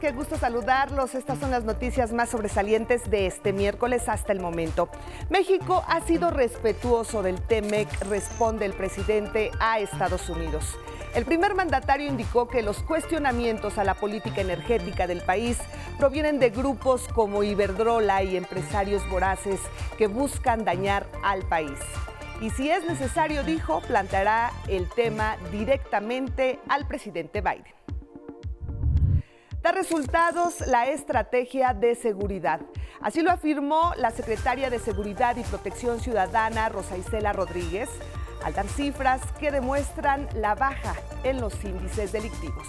qué gusto saludarlos. Estas son las noticias más sobresalientes de este miércoles hasta el momento. México ha sido respetuoso del TEMEC, responde el presidente a Estados Unidos. El primer mandatario indicó que los cuestionamientos a la política energética del país provienen de grupos como Iberdrola y empresarios voraces que buscan dañar al país. Y si es necesario, dijo, planteará el tema directamente al presidente Biden. Da resultados la estrategia de seguridad. Así lo afirmó la secretaria de Seguridad y Protección Ciudadana, Rosa Isela Rodríguez, al dar cifras que demuestran la baja en los índices delictivos.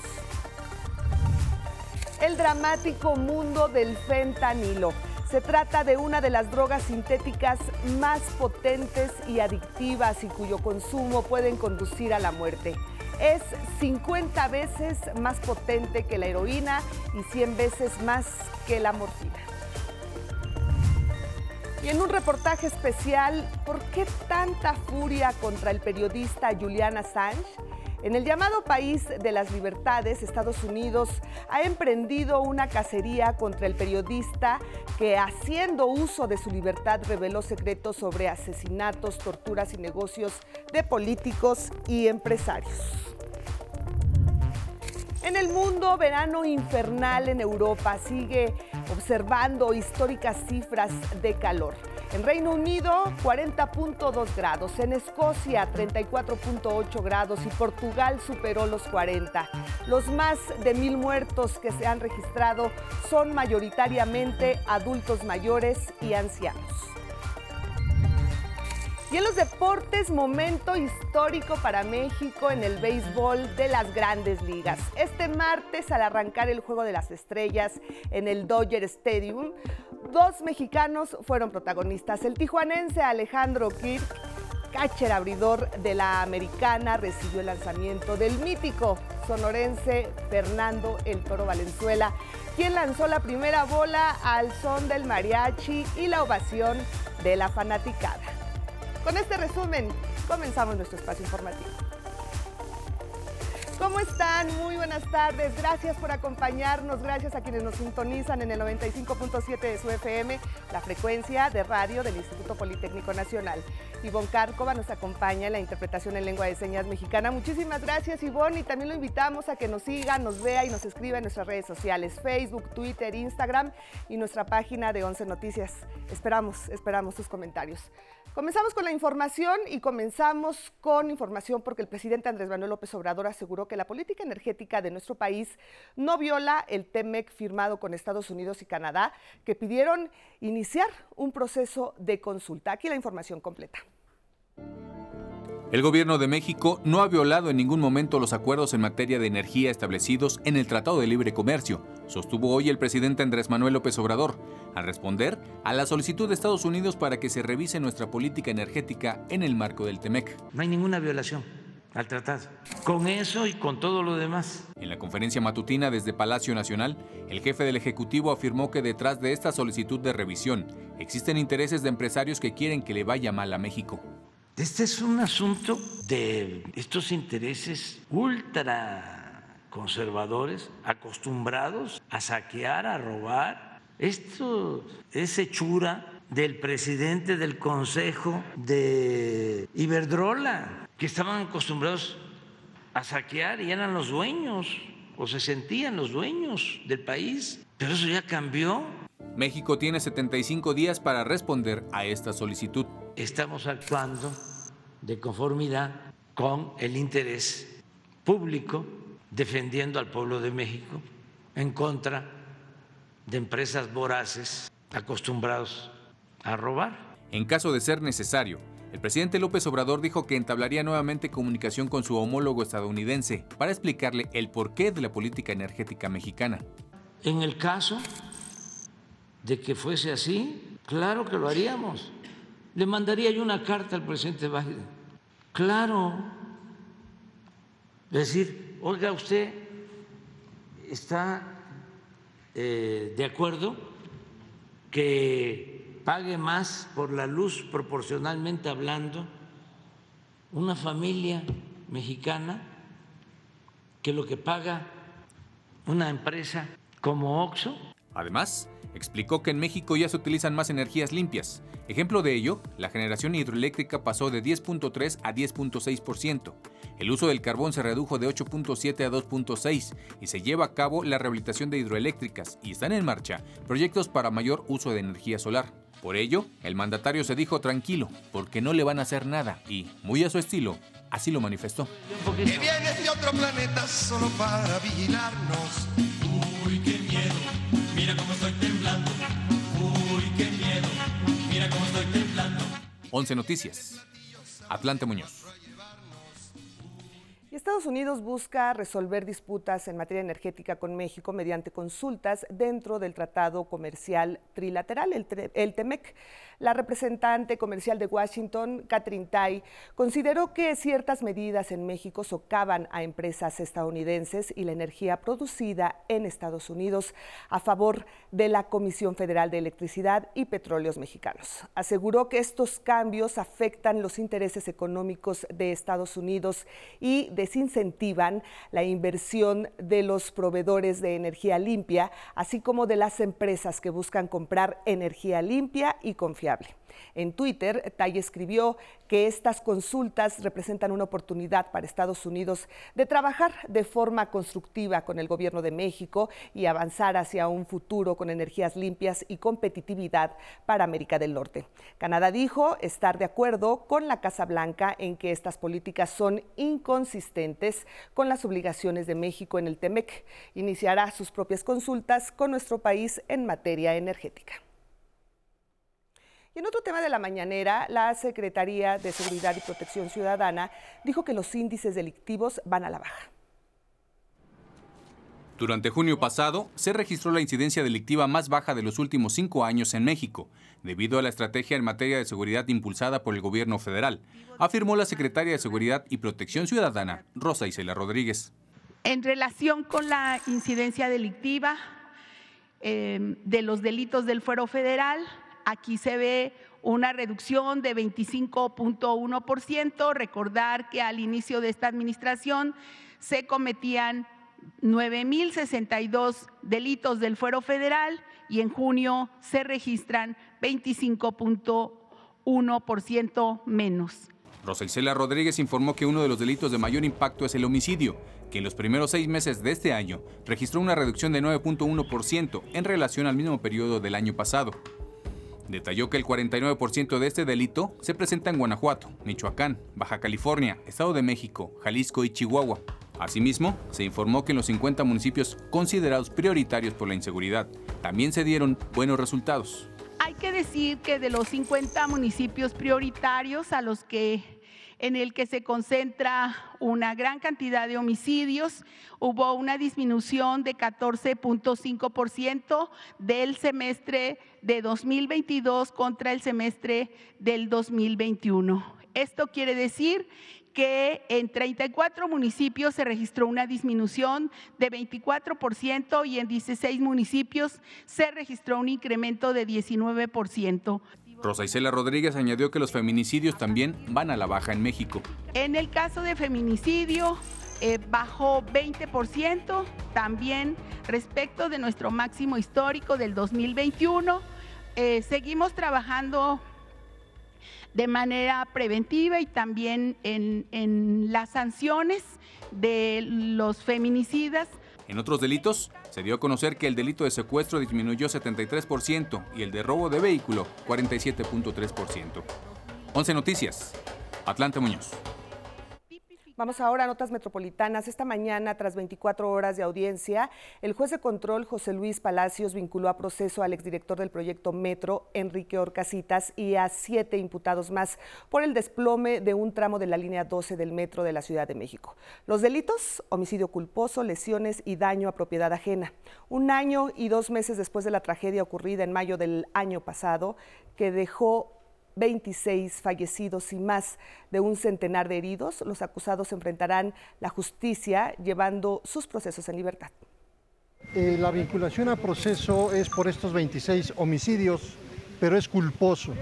El dramático mundo del fentanilo. Se trata de una de las drogas sintéticas más potentes y adictivas y cuyo consumo pueden conducir a la muerte es 50 veces más potente que la heroína y 100 veces más que la morfina. Y en un reportaje especial, ¿por qué tanta furia contra el periodista Julian Assange? En el llamado país de las libertades, Estados Unidos ha emprendido una cacería contra el periodista que, haciendo uso de su libertad, reveló secretos sobre asesinatos, torturas y negocios de políticos y empresarios. En el mundo, verano infernal en Europa sigue observando históricas cifras de calor. En Reino Unido, 40.2 grados. En Escocia, 34.8 grados. Y Portugal superó los 40. Los más de mil muertos que se han registrado son mayoritariamente adultos mayores y ancianos. Y en los deportes, momento histórico para México en el béisbol de las grandes ligas. Este martes, al arrancar el Juego de las Estrellas en el Dodger Stadium, dos mexicanos fueron protagonistas. El tijuanense Alejandro Kirk, catcher abridor de la americana, recibió el lanzamiento del mítico sonorense Fernando El Toro Valenzuela, quien lanzó la primera bola al son del mariachi y la ovación de la fanaticada. Con este resumen, comenzamos nuestro espacio informativo. ¿Cómo están? Muy buenas tardes. Gracias por acompañarnos. Gracias a quienes nos sintonizan en el 95.7 de su FM, la frecuencia de radio del Instituto Politécnico Nacional. Ivonne Cárcova nos acompaña en la interpretación en lengua de señas mexicana. Muchísimas gracias, Ivonne. Y también lo invitamos a que nos siga, nos vea y nos escriba en nuestras redes sociales, Facebook, Twitter, Instagram y nuestra página de 11 Noticias. Esperamos, esperamos sus comentarios. Comenzamos con la información y comenzamos con información porque el presidente Andrés Manuel López Obrador aseguró que la política energética de nuestro país no viola el TEMEC firmado con Estados Unidos y Canadá, que pidieron iniciar un proceso de consulta. Aquí la información completa. El gobierno de México no ha violado en ningún momento los acuerdos en materia de energía establecidos en el Tratado de Libre Comercio, sostuvo hoy el presidente Andrés Manuel López Obrador, al responder a la solicitud de Estados Unidos para que se revise nuestra política energética en el marco del TEMEC. No hay ninguna violación al tratado. Con eso y con todo lo demás. En la conferencia matutina desde Palacio Nacional, el jefe del Ejecutivo afirmó que detrás de esta solicitud de revisión existen intereses de empresarios que quieren que le vaya mal a México. Este es un asunto de estos intereses ultra conservadores, acostumbrados a saquear, a robar. Esto es hechura del presidente del Consejo de Iberdrola, que estaban acostumbrados a saquear y eran los dueños, o se sentían los dueños del país. Pero eso ya cambió. México tiene 75 días para responder a esta solicitud estamos actuando de conformidad con el interés público, defendiendo al pueblo de México en contra de empresas voraces acostumbrados a robar. En caso de ser necesario, el presidente López Obrador dijo que entablaría nuevamente comunicación con su homólogo estadounidense para explicarle el porqué de la política energética mexicana. En el caso de que fuese así, claro que lo haríamos le mandaría yo una carta al presidente Biden. Claro. Decir, oiga, usted está eh, de acuerdo que pague más por la luz proporcionalmente hablando una familia mexicana que lo que paga una empresa como Oxo. Además, explicó que en México ya se utilizan más energías limpias. Ejemplo de ello, la generación hidroeléctrica pasó de 10.3 a 10.6%. El uso del carbón se redujo de 8.7 a 2.6 y se lleva a cabo la rehabilitación de hidroeléctricas y están en marcha proyectos para mayor uso de energía solar. Por ello, el mandatario se dijo tranquilo, porque no le van a hacer nada y, muy a su estilo, así lo manifestó. Otro planeta solo para vigilarnos. 11 Noticias. Atlante Muñoz. Y Estados Unidos busca resolver disputas en materia energética con México mediante consultas dentro del Tratado Comercial Trilateral, el, el TEMEC. La representante comercial de Washington, Catherine Tai, consideró que ciertas medidas en México socavan a empresas estadounidenses y la energía producida en Estados Unidos a favor de la Comisión Federal de Electricidad y Petróleos Mexicanos. Aseguró que estos cambios afectan los intereses económicos de Estados Unidos y desincentivan la inversión de los proveedores de energía limpia, así como de las empresas que buscan comprar energía limpia y confiable. En Twitter, Tai escribió que estas consultas representan una oportunidad para Estados Unidos de trabajar de forma constructiva con el gobierno de México y avanzar hacia un futuro con energías limpias y competitividad para América del Norte. Canadá dijo estar de acuerdo con la Casa Blanca en que estas políticas son inconsistentes con las obligaciones de México en el TEMEC. Iniciará sus propias consultas con nuestro país en materia energética. Y en otro tema de la mañanera, la Secretaría de Seguridad y Protección Ciudadana dijo que los índices delictivos van a la baja. Durante junio pasado, se registró la incidencia delictiva más baja de los últimos cinco años en México, debido a la estrategia en materia de seguridad impulsada por el gobierno federal, afirmó la secretaria de Seguridad y Protección Ciudadana, Rosa Isela Rodríguez. En relación con la incidencia delictiva eh, de los delitos del fuero federal, Aquí se ve una reducción de 25.1%. Recordar que al inicio de esta administración se cometían 9.062 delitos del fuero federal y en junio se registran 25.1% menos. Rosa Rodríguez informó que uno de los delitos de mayor impacto es el homicidio, que en los primeros seis meses de este año registró una reducción de 9.1% en relación al mismo periodo del año pasado. Detalló que el 49% de este delito se presenta en Guanajuato, Michoacán, Baja California, Estado de México, Jalisco y Chihuahua. Asimismo, se informó que en los 50 municipios considerados prioritarios por la inseguridad también se dieron buenos resultados. Hay que decir que de los 50 municipios prioritarios a los que en el que se concentra una gran cantidad de homicidios. Hubo una disminución de 14.5% del semestre de 2022 contra el semestre del 2021. Esto quiere decir que en 34 municipios se registró una disminución de 24% y en 16 municipios se registró un incremento de 19%. Rosa Isela Rodríguez añadió que los feminicidios también van a la baja en México. En el caso de feminicidio, eh, bajó 20% también respecto de nuestro máximo histórico del 2021. Eh, seguimos trabajando de manera preventiva y también en, en las sanciones de los feminicidas en otros delitos, se dio a conocer que el delito de secuestro disminuyó 73% y el de robo de vehículo 47.3%. 11 Noticias. Atlante Muñoz. Vamos ahora a notas metropolitanas. Esta mañana, tras 24 horas de audiencia, el juez de control José Luis Palacios vinculó a proceso al exdirector del proyecto Metro, Enrique Orcasitas, y a siete imputados más por el desplome de un tramo de la línea 12 del Metro de la Ciudad de México. Los delitos, homicidio culposo, lesiones y daño a propiedad ajena. Un año y dos meses después de la tragedia ocurrida en mayo del año pasado, que dejó 26 fallecidos y más de un centenar de heridos, los acusados enfrentarán la justicia llevando sus procesos en libertad. Eh, la vinculación a proceso es por estos 26 homicidios, pero es culposo.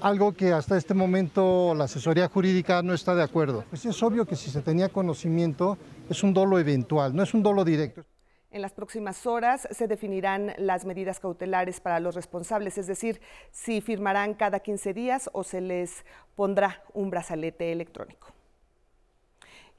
Algo que hasta este momento la asesoría jurídica no está de acuerdo. Pues es obvio que si se tenía conocimiento es un dolo eventual, no es un dolo directo. En las próximas horas se definirán las medidas cautelares para los responsables, es decir, si firmarán cada 15 días o se les pondrá un brazalete electrónico.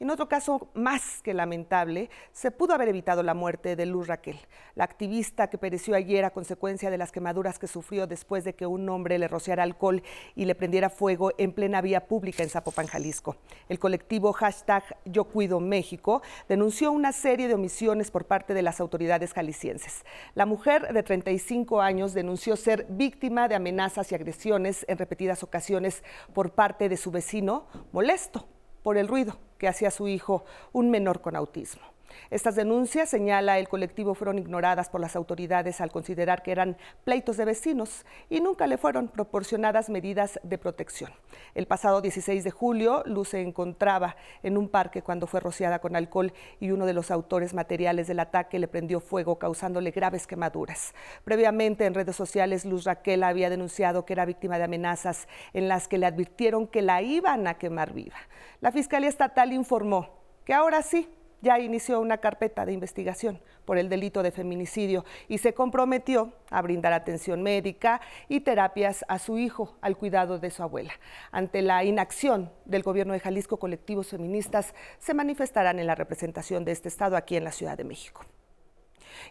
En otro caso más que lamentable, se pudo haber evitado la muerte de Luz Raquel, la activista que pereció ayer a consecuencia de las quemaduras que sufrió después de que un hombre le rociara alcohol y le prendiera fuego en plena vía pública en Zapopan, Jalisco. El colectivo hashtag Yo Cuido México denunció una serie de omisiones por parte de las autoridades jaliscienses. La mujer de 35 años denunció ser víctima de amenazas y agresiones en repetidas ocasiones por parte de su vecino molesto por el ruido que hacía su hijo, un menor con autismo. Estas denuncias, señala el colectivo, fueron ignoradas por las autoridades al considerar que eran pleitos de vecinos y nunca le fueron proporcionadas medidas de protección. El pasado 16 de julio, Luz se encontraba en un parque cuando fue rociada con alcohol y uno de los autores materiales del ataque le prendió fuego causándole graves quemaduras. Previamente en redes sociales, Luz Raquel había denunciado que era víctima de amenazas en las que le advirtieron que la iban a quemar viva. La Fiscalía Estatal informó que ahora sí ya inició una carpeta de investigación por el delito de feminicidio y se comprometió a brindar atención médica y terapias a su hijo al cuidado de su abuela. Ante la inacción del gobierno de Jalisco, colectivos feministas se manifestarán en la representación de este Estado aquí en la Ciudad de México.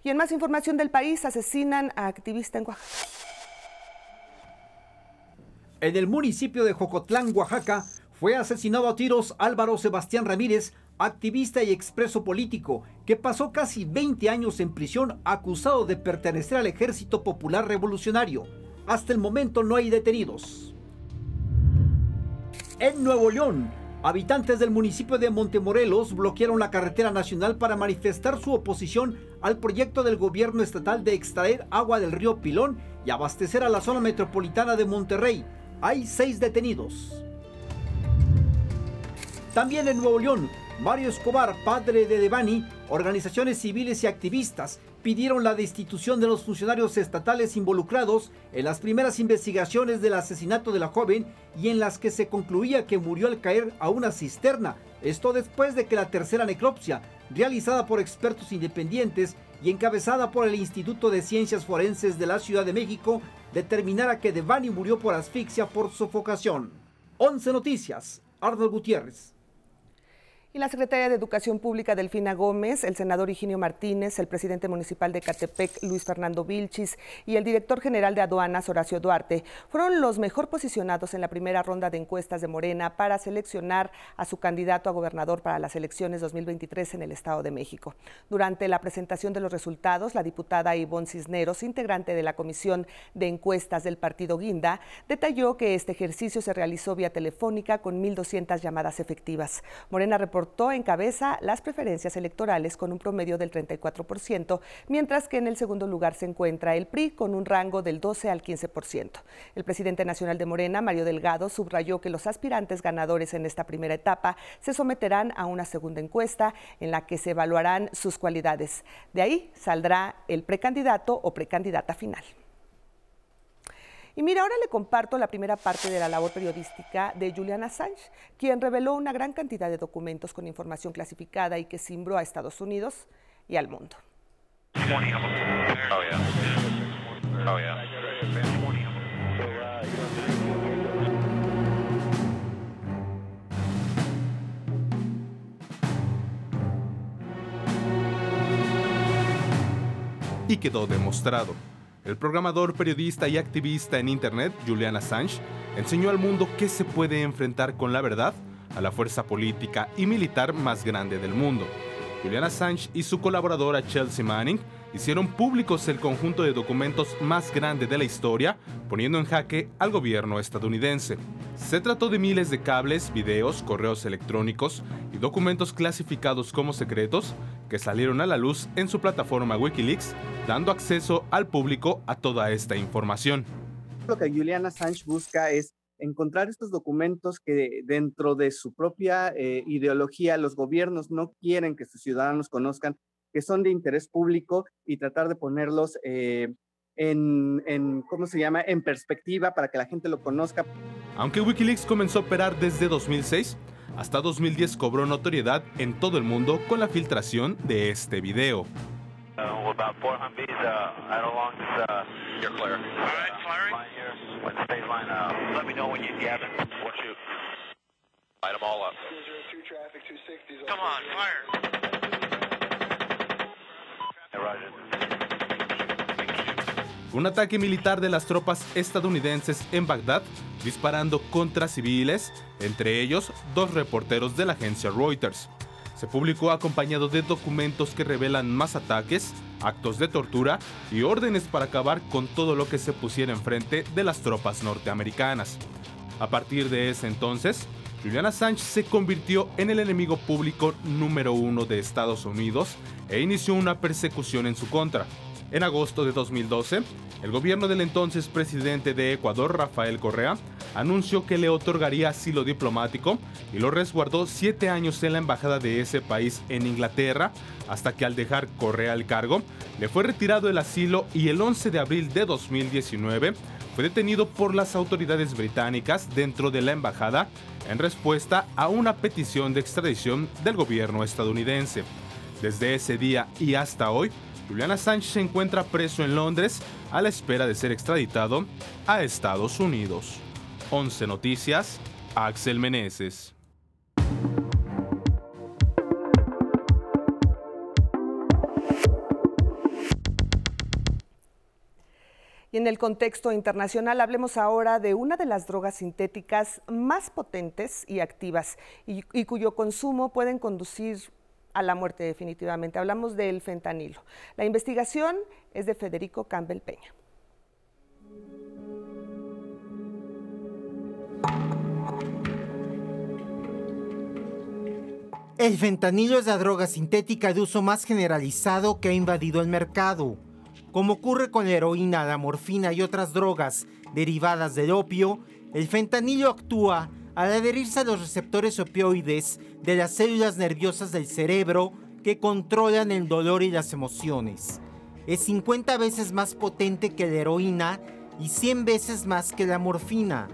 Y en más información del país, asesinan a activista en Oaxaca. En el municipio de Jocotlán, Oaxaca, fue asesinado a tiros Álvaro Sebastián Ramírez, activista y expreso político, que pasó casi 20 años en prisión acusado de pertenecer al Ejército Popular Revolucionario. Hasta el momento no hay detenidos. En Nuevo León, habitantes del municipio de Montemorelos bloquearon la carretera nacional para manifestar su oposición al proyecto del gobierno estatal de extraer agua del río Pilón y abastecer a la zona metropolitana de Monterrey. Hay seis detenidos. También en Nuevo León, Mario Escobar, padre de Devani, organizaciones civiles y activistas pidieron la destitución de los funcionarios estatales involucrados en las primeras investigaciones del asesinato de la joven y en las que se concluía que murió al caer a una cisterna. Esto después de que la tercera necropsia, realizada por expertos independientes y encabezada por el Instituto de Ciencias Forenses de la Ciudad de México, determinara que Devani murió por asfixia por sofocación. 11 Noticias, Arnold Gutiérrez. Y la secretaria de Educación Pública Delfina Gómez, el senador Higinio Martínez, el presidente municipal de Catepec Luis Fernando Vilchis y el director general de aduanas Horacio Duarte fueron los mejor posicionados en la primera ronda de encuestas de Morena para seleccionar a su candidato a gobernador para las elecciones 2023 en el Estado de México. Durante la presentación de los resultados, la diputada Ivonne Cisneros, integrante de la Comisión de Encuestas del Partido Guinda, detalló que este ejercicio se realizó vía telefónica con 1.200 llamadas efectivas. Morena reportó en cabeza las preferencias electorales con un promedio del 34%, mientras que en el segundo lugar se encuentra el PRI con un rango del 12 al 15%. El presidente nacional de Morena, Mario Delgado, subrayó que los aspirantes ganadores en esta primera etapa se someterán a una segunda encuesta en la que se evaluarán sus cualidades. De ahí saldrá el precandidato o precandidata final. Y mira, ahora le comparto la primera parte de la labor periodística de Julian Assange, quien reveló una gran cantidad de documentos con información clasificada y que cimbró a Estados Unidos y al mundo. Y quedó demostrado el programador, periodista y activista en Internet, Julian Assange, enseñó al mundo que se puede enfrentar con la verdad a la fuerza política y militar más grande del mundo. Julian Assange y su colaboradora Chelsea Manning hicieron públicos el conjunto de documentos más grande de la historia, poniendo en jaque al gobierno estadounidense. Se trató de miles de cables, videos, correos electrónicos y documentos clasificados como secretos que salieron a la luz en su plataforma Wikileaks, dando acceso al público a toda esta información. Lo que Julian Assange busca es encontrar estos documentos que dentro de su propia eh, ideología los gobiernos no quieren que sus ciudadanos conozcan, que son de interés público y tratar de ponerlos eh, en, en, ¿cómo se llama?, en perspectiva para que la gente lo conozca. Aunque Wikileaks comenzó a operar desde 2006, hasta 2010 cobró notoriedad en todo el mundo con la filtración de este video. Come on, fire. Un ataque militar de las tropas estadounidenses en Bagdad, disparando contra civiles, entre ellos dos reporteros de la agencia Reuters. Se publicó acompañado de documentos que revelan más ataques, actos de tortura y órdenes para acabar con todo lo que se pusiera enfrente de las tropas norteamericanas. A partir de ese entonces, Julian Assange se convirtió en el enemigo público número uno de Estados Unidos e inició una persecución en su contra. En agosto de 2012, el gobierno del entonces presidente de Ecuador, Rafael Correa, anunció que le otorgaría asilo diplomático y lo resguardó siete años en la embajada de ese país en Inglaterra, hasta que al dejar Correa el cargo, le fue retirado el asilo y el 11 de abril de 2019 fue detenido por las autoridades británicas dentro de la embajada en respuesta a una petición de extradición del gobierno estadounidense. Desde ese día y hasta hoy, Julian Assange se encuentra preso en Londres a la espera de ser extraditado a Estados Unidos. 11 Noticias, Axel Meneses. Y en el contexto internacional hablemos ahora de una de las drogas sintéticas más potentes y activas y, cuyo consumo pueden conducir a la muerte definitivamente. Hablamos del fentanilo. La investigación es de Federico Campbell Peña. El fentanilo es la droga sintética de uso más generalizado que ha invadido el mercado. Como ocurre con la heroína, la morfina y otras drogas derivadas del opio, el fentanilo actúa al adherirse a los receptores opioides de las células nerviosas del cerebro que controlan el dolor y las emociones. Es 50 veces más potente que la heroína y 100 veces más que la morfina.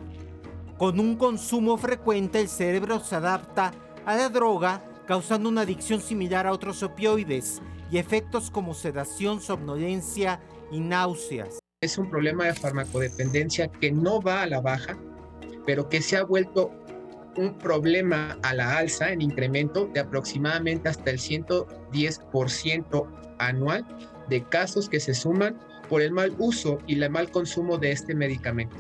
Con un consumo frecuente el cerebro se adapta a la droga causando una adicción similar a otros opioides y efectos como sedación, somnolencia y náuseas. Es un problema de farmacodependencia que no va a la baja, pero que se ha vuelto un problema a la alza en incremento de aproximadamente hasta el 110% anual de casos que se suman por el mal uso y el mal consumo de este medicamento.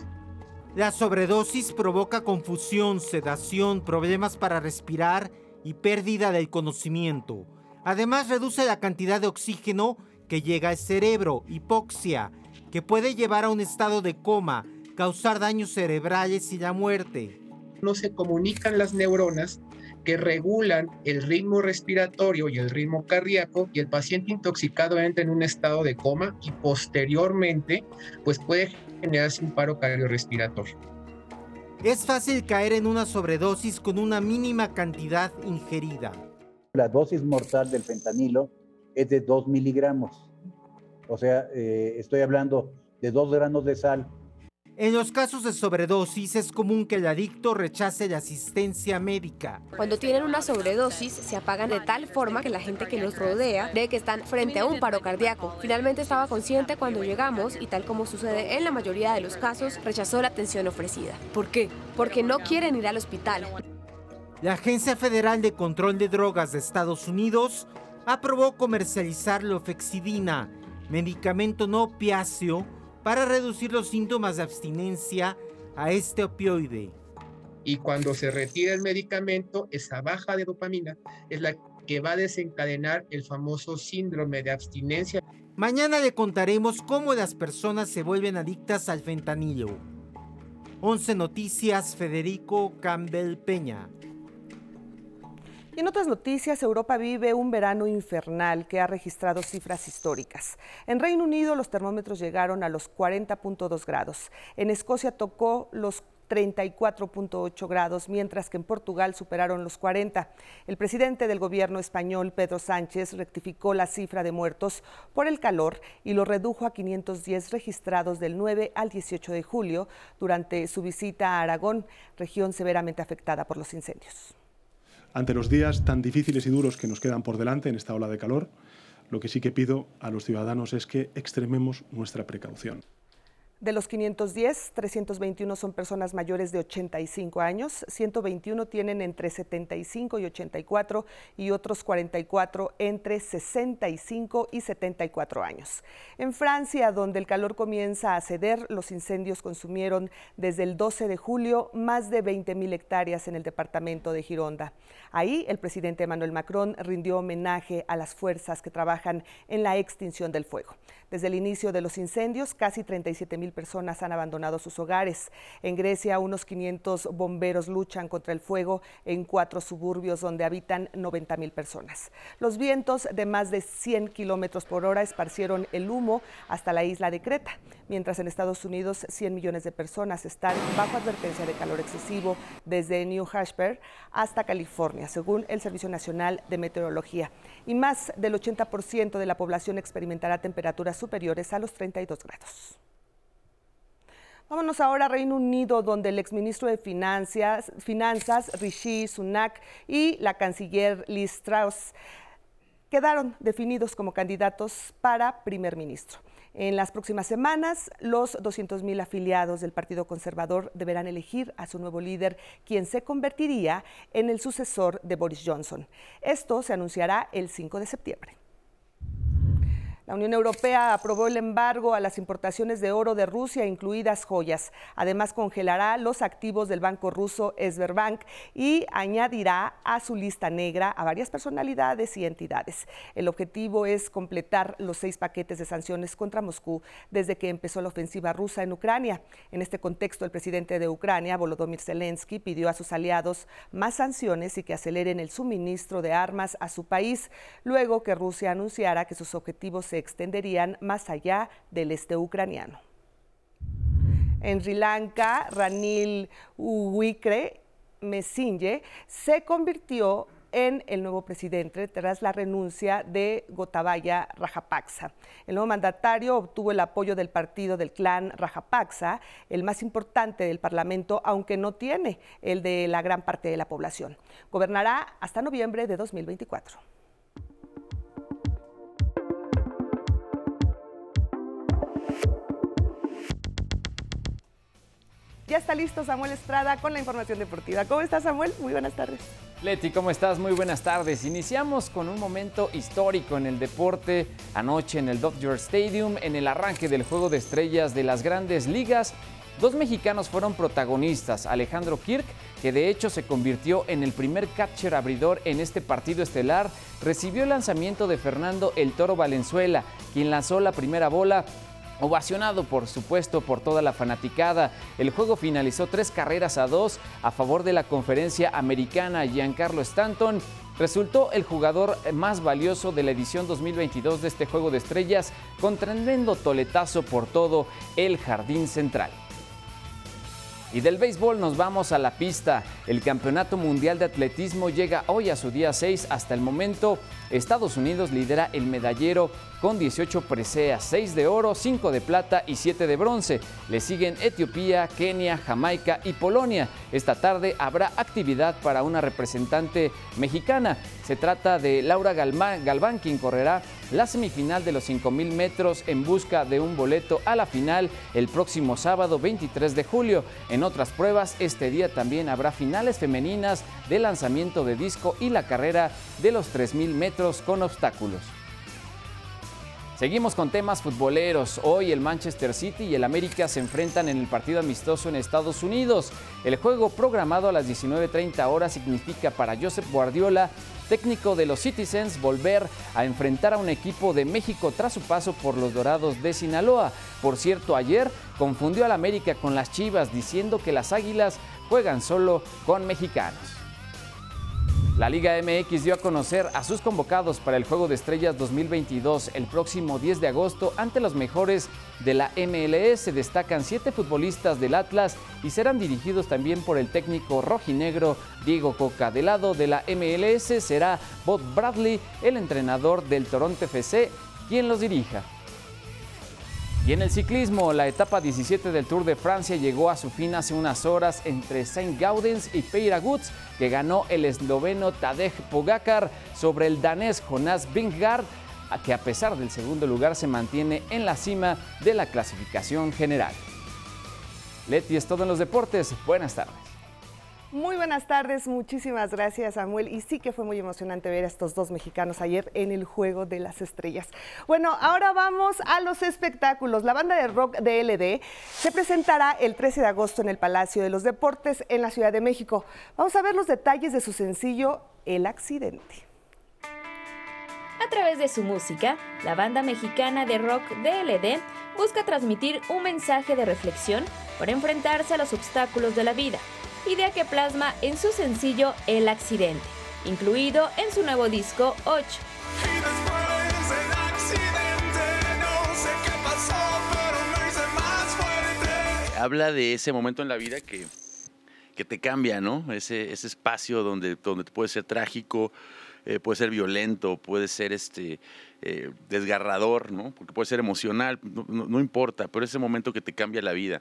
La sobredosis provoca confusión, sedación, problemas para respirar y pérdida del conocimiento. Además reduce la cantidad de oxígeno que llega al cerebro, hipoxia, que puede llevar a un estado de coma, causar daños cerebrales y la muerte. No se comunican las neuronas que regulan el ritmo respiratorio y el ritmo cardíaco y el paciente intoxicado entra en un estado de coma y posteriormente pues puede generarse un paro cardiorrespiratorio. Es fácil caer en una sobredosis con una mínima cantidad ingerida. La dosis mortal del fentanilo es de 2 miligramos. O sea, eh, estoy hablando de 2 granos de sal. En los casos de sobredosis es común que el adicto rechace la asistencia médica. Cuando tienen una sobredosis se apagan de tal forma que la gente que los rodea cree que están frente a un paro cardíaco. Finalmente estaba consciente cuando llegamos y tal como sucede en la mayoría de los casos, rechazó la atención ofrecida. ¿Por qué? Porque no quieren ir al hospital. La Agencia Federal de Control de Drogas de Estados Unidos aprobó comercializar la ofexidina, medicamento no opiáceo, para reducir los síntomas de abstinencia a este opioide. Y cuando se retira el medicamento, esa baja de dopamina es la que va a desencadenar el famoso síndrome de abstinencia. Mañana le contaremos cómo las personas se vuelven adictas al fentanilo. 11 Noticias, Federico Campbell Peña. Y en otras noticias, Europa vive un verano infernal que ha registrado cifras históricas. En Reino Unido los termómetros llegaron a los 40.2 grados. En Escocia tocó los 34.8 grados, mientras que en Portugal superaron los 40. El presidente del gobierno español, Pedro Sánchez, rectificó la cifra de muertos por el calor y lo redujo a 510 registrados del 9 al 18 de julio durante su visita a Aragón, región severamente afectada por los incendios ante los días tan difíciles y duros que nos quedan por delante en esta ola de calor, Lo que sí que pido a los ciudadanos es que extrememos nuestra precaución. De los 510, 321 son personas mayores de 85 años, 121 tienen entre 75 y 84 y otros 44 entre 65 y 74 años. En Francia, donde el calor comienza a ceder, los incendios consumieron desde el 12 de julio más de 20 mil hectáreas en el departamento de Gironda. Ahí el presidente Emmanuel Macron rindió homenaje a las fuerzas que trabajan en la extinción del fuego. Desde el inicio de los incendios, casi 37 mil personas han abandonado sus hogares. En Grecia, unos 500 bomberos luchan contra el fuego en cuatro suburbios donde habitan 90 mil personas. Los vientos de más de 100 kilómetros por hora esparcieron el humo hasta la isla de Creta, mientras en Estados Unidos 100 millones de personas están bajo advertencia de calor excesivo desde New Hampshire hasta California, según el Servicio Nacional de Meteorología. Y más del 80% de la población experimentará temperaturas superiores a los 32 grados. Vámonos ahora a Reino Unido, donde el exministro de Finanzas, Finanzas Rishi Sunak y la canciller Liz Truss quedaron definidos como candidatos para primer ministro. En las próximas semanas, los 200.000 afiliados del Partido Conservador deberán elegir a su nuevo líder, quien se convertiría en el sucesor de Boris Johnson. Esto se anunciará el 5 de septiembre. La Unión Europea aprobó el embargo a las importaciones de oro de Rusia, incluidas joyas. Además, congelará los activos del banco ruso Sberbank y añadirá a su lista negra a varias personalidades y entidades. El objetivo es completar los seis paquetes de sanciones contra Moscú desde que empezó la ofensiva rusa en Ucrania. En este contexto, el presidente de Ucrania, Volodymyr Zelensky, pidió a sus aliados más sanciones y que aceleren el suministro de armas a su país, luego que Rusia anunciara que sus objetivos se extenderían más allá del este ucraniano. En Sri Lanka, Ranil Wickremesinghe se convirtió en el nuevo presidente tras la renuncia de Gotabaya Rajapaksa. El nuevo mandatario obtuvo el apoyo del partido del clan Rajapaksa, el más importante del Parlamento, aunque no tiene el de la gran parte de la población. Gobernará hasta noviembre de 2024. Ya está listo Samuel Estrada con la información deportiva. ¿Cómo estás Samuel? Muy buenas tardes. Leti, ¿cómo estás? Muy buenas tardes. Iniciamos con un momento histórico en el deporte anoche en el Dodger Stadium, en el arranque del Juego de Estrellas de las grandes ligas. Dos mexicanos fueron protagonistas, Alejandro Kirk, que de hecho se convirtió en el primer catcher abridor en este partido estelar, recibió el lanzamiento de Fernando El Toro Valenzuela, quien lanzó la primera bola Ovacionado, por supuesto, por toda la fanaticada. El juego finalizó tres carreras a dos a favor de la conferencia americana. Giancarlo Stanton resultó el jugador más valioso de la edición 2022 de este juego de estrellas, con tremendo toletazo por todo el jardín central. Y del béisbol nos vamos a la pista. El Campeonato Mundial de Atletismo llega hoy a su día 6. Hasta el momento, Estados Unidos lidera el medallero con 18 preseas, 6 de oro, 5 de plata y 7 de bronce. Le siguen Etiopía, Kenia, Jamaica y Polonia. Esta tarde habrá actividad para una representante mexicana. Se trata de Laura Galván, quien correrá la semifinal de los 5.000 metros en busca de un boleto a la final el próximo sábado 23 de julio. En otras pruebas, este día también habrá finales femeninas de lanzamiento de disco y la carrera de los 3.000 metros con obstáculos. Seguimos con temas futboleros. Hoy el Manchester City y el América se enfrentan en el partido amistoso en Estados Unidos. El juego programado a las 19.30 horas significa para Josep Guardiola, técnico de los Citizens, volver a enfrentar a un equipo de México tras su paso por los Dorados de Sinaloa. Por cierto, ayer confundió al América con las Chivas diciendo que las Águilas juegan solo con mexicanos. La Liga MX dio a conocer a sus convocados para el Juego de Estrellas 2022 el próximo 10 de agosto ante los mejores de la MLS. Destacan siete futbolistas del Atlas y serán dirigidos también por el técnico rojinegro Diego Coca. Del lado de la MLS será Bob Bradley, el entrenador del Toronto FC, quien los dirija. Y en el ciclismo, la etapa 17 del Tour de Francia llegó a su fin hace unas horas entre Saint Gaudens y Peira Goods, que ganó el esloveno Tadej Pogacar sobre el danés Jonas Vingegaard que a pesar del segundo lugar se mantiene en la cima de la clasificación general. Leti es todo en los deportes. Buenas tardes. Muy buenas tardes, muchísimas gracias Samuel. Y sí que fue muy emocionante ver a estos dos mexicanos ayer en el Juego de las Estrellas. Bueno, ahora vamos a los espectáculos. La banda de rock DLD se presentará el 13 de agosto en el Palacio de los Deportes en la Ciudad de México. Vamos a ver los detalles de su sencillo El accidente. A través de su música, la banda mexicana de rock DLD busca transmitir un mensaje de reflexión por enfrentarse a los obstáculos de la vida, idea que plasma en su sencillo El accidente, incluido en su nuevo disco 8. Habla de ese momento en la vida que, que te cambia, ¿no? Ese, ese espacio donde, donde puede ser trágico, eh, puede ser violento, puede ser este, eh, desgarrador, ¿no? Porque puede ser emocional, no, no- no importa, pero ese momento que te cambia la vida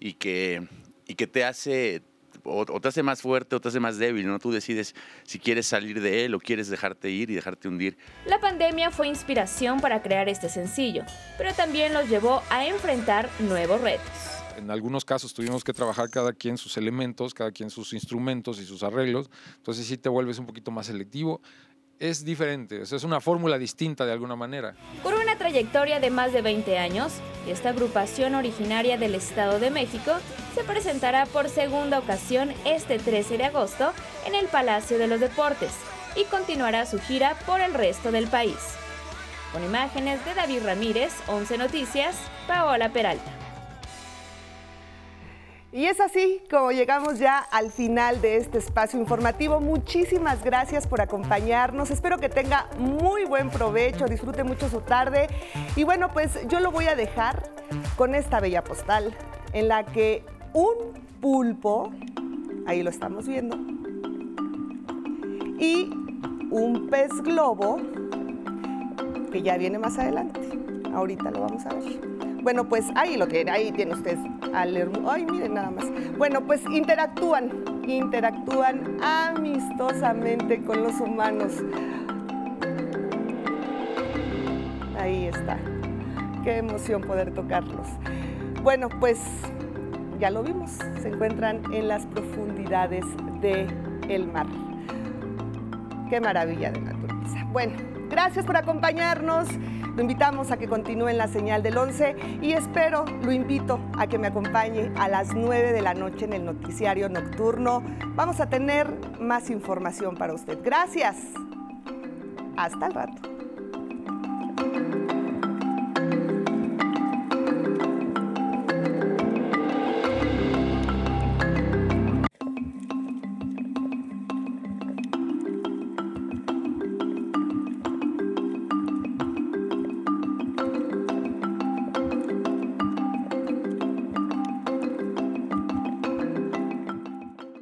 y que, y que te hace o, o te hace más fuerte o te hace más débil, ¿no? Tú decides si quieres salir de él o quieres dejarte ir y dejarte hundir. La pandemia fue inspiración para crear este sencillo, pero también los llevó a enfrentar nuevos retos. En algunos casos tuvimos que trabajar cada quien sus elementos, cada quien sus instrumentos y sus arreglos. Entonces sí te vuelves un poquito más selectivo. Es diferente, es una fórmula distinta de alguna manera. Por una trayectoria de más de 20 años, esta agrupación originaria del Estado de México se presentará por segunda ocasión este 13 de agosto en el Palacio de los Deportes y continuará su gira por el resto del país. Con imágenes de David Ramírez, 11 Noticias, Paola Peralta. Y es así como llegamos ya al final de este espacio informativo. Muchísimas gracias por acompañarnos. Espero que tenga muy buen provecho, disfrute mucho su tarde. Y bueno, pues yo lo voy a dejar con esta bella postal en la que un pulpo, ahí lo estamos viendo, y un pez globo, que ya viene más adelante. Ahorita lo vamos a ver. Bueno, pues ahí lo tiene, ahí tiene usted al hermo- Ay, miren nada más. Bueno, pues interactúan, interactúan amistosamente con los humanos. Ahí está. Qué emoción poder tocarlos. Bueno, pues ya lo vimos, se encuentran en las profundidades del mar. Qué maravilla de naturaleza. Bueno, gracias por acompañarnos. Lo invitamos a que continúe en la señal del 11 y espero, lo invito a que me acompañe a las 9 de la noche en el noticiario nocturno. Vamos a tener más información para usted. Gracias. Hasta el rato.